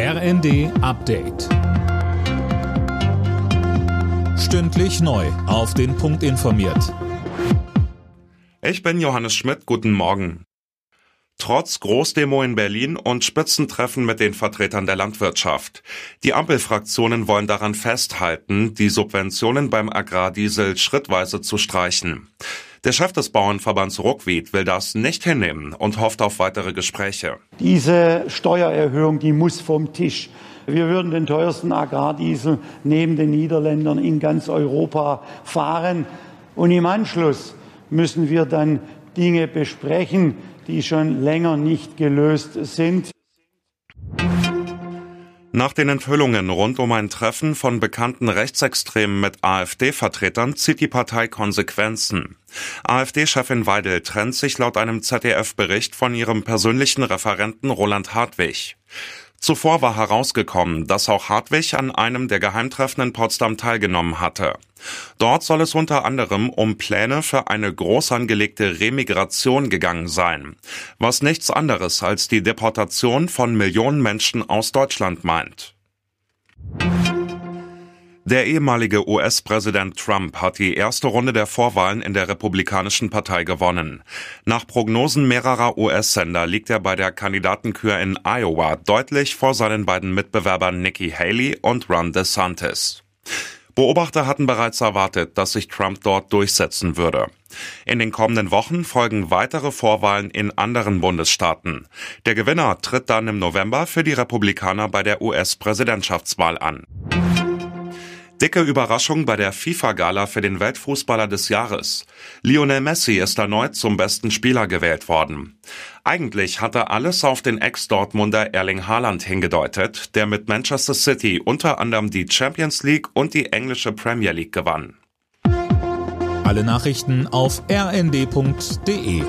RND Update. Stündlich neu. Auf den Punkt informiert. Ich bin Johannes Schmidt. Guten Morgen. Trotz Großdemo in Berlin und Spitzentreffen mit den Vertretern der Landwirtschaft. Die Ampelfraktionen wollen daran festhalten, die Subventionen beim Agrardiesel schrittweise zu streichen. Der Chef des Bauernverbands Ruckwied will das nicht hinnehmen und hofft auf weitere Gespräche. Diese Steuererhöhung, die muss vom Tisch. Wir würden den teuersten Agrardiesel neben den Niederländern in ganz Europa fahren. Und im Anschluss müssen wir dann Dinge besprechen, die schon länger nicht gelöst sind. Nach den Enthüllungen rund um ein Treffen von bekannten Rechtsextremen mit AfD-Vertretern zieht die Partei Konsequenzen. AfD-Chefin Weidel trennt sich laut einem ZDF-Bericht von ihrem persönlichen Referenten Roland Hartwig. Zuvor war herausgekommen, dass auch Hartwig an einem der Geheimtreffen in Potsdam teilgenommen hatte. Dort soll es unter anderem um Pläne für eine groß angelegte Remigration gegangen sein, was nichts anderes als die Deportation von Millionen Menschen aus Deutschland meint. Der ehemalige US-Präsident Trump hat die erste Runde der Vorwahlen in der Republikanischen Partei gewonnen. Nach Prognosen mehrerer US-Sender liegt er bei der Kandidatenkür in Iowa deutlich vor seinen beiden Mitbewerbern Nikki Haley und Ron DeSantis. Beobachter hatten bereits erwartet, dass sich Trump dort durchsetzen würde. In den kommenden Wochen folgen weitere Vorwahlen in anderen Bundesstaaten. Der Gewinner tritt dann im November für die Republikaner bei der US-Präsidentschaftswahl an. Dicke Überraschung bei der FIFA-Gala für den Weltfußballer des Jahres. Lionel Messi ist erneut zum besten Spieler gewählt worden. Eigentlich hatte alles auf den Ex-Dortmunder Erling Haaland hingedeutet, der mit Manchester City unter anderem die Champions League und die englische Premier League gewann. Alle Nachrichten auf rnd.de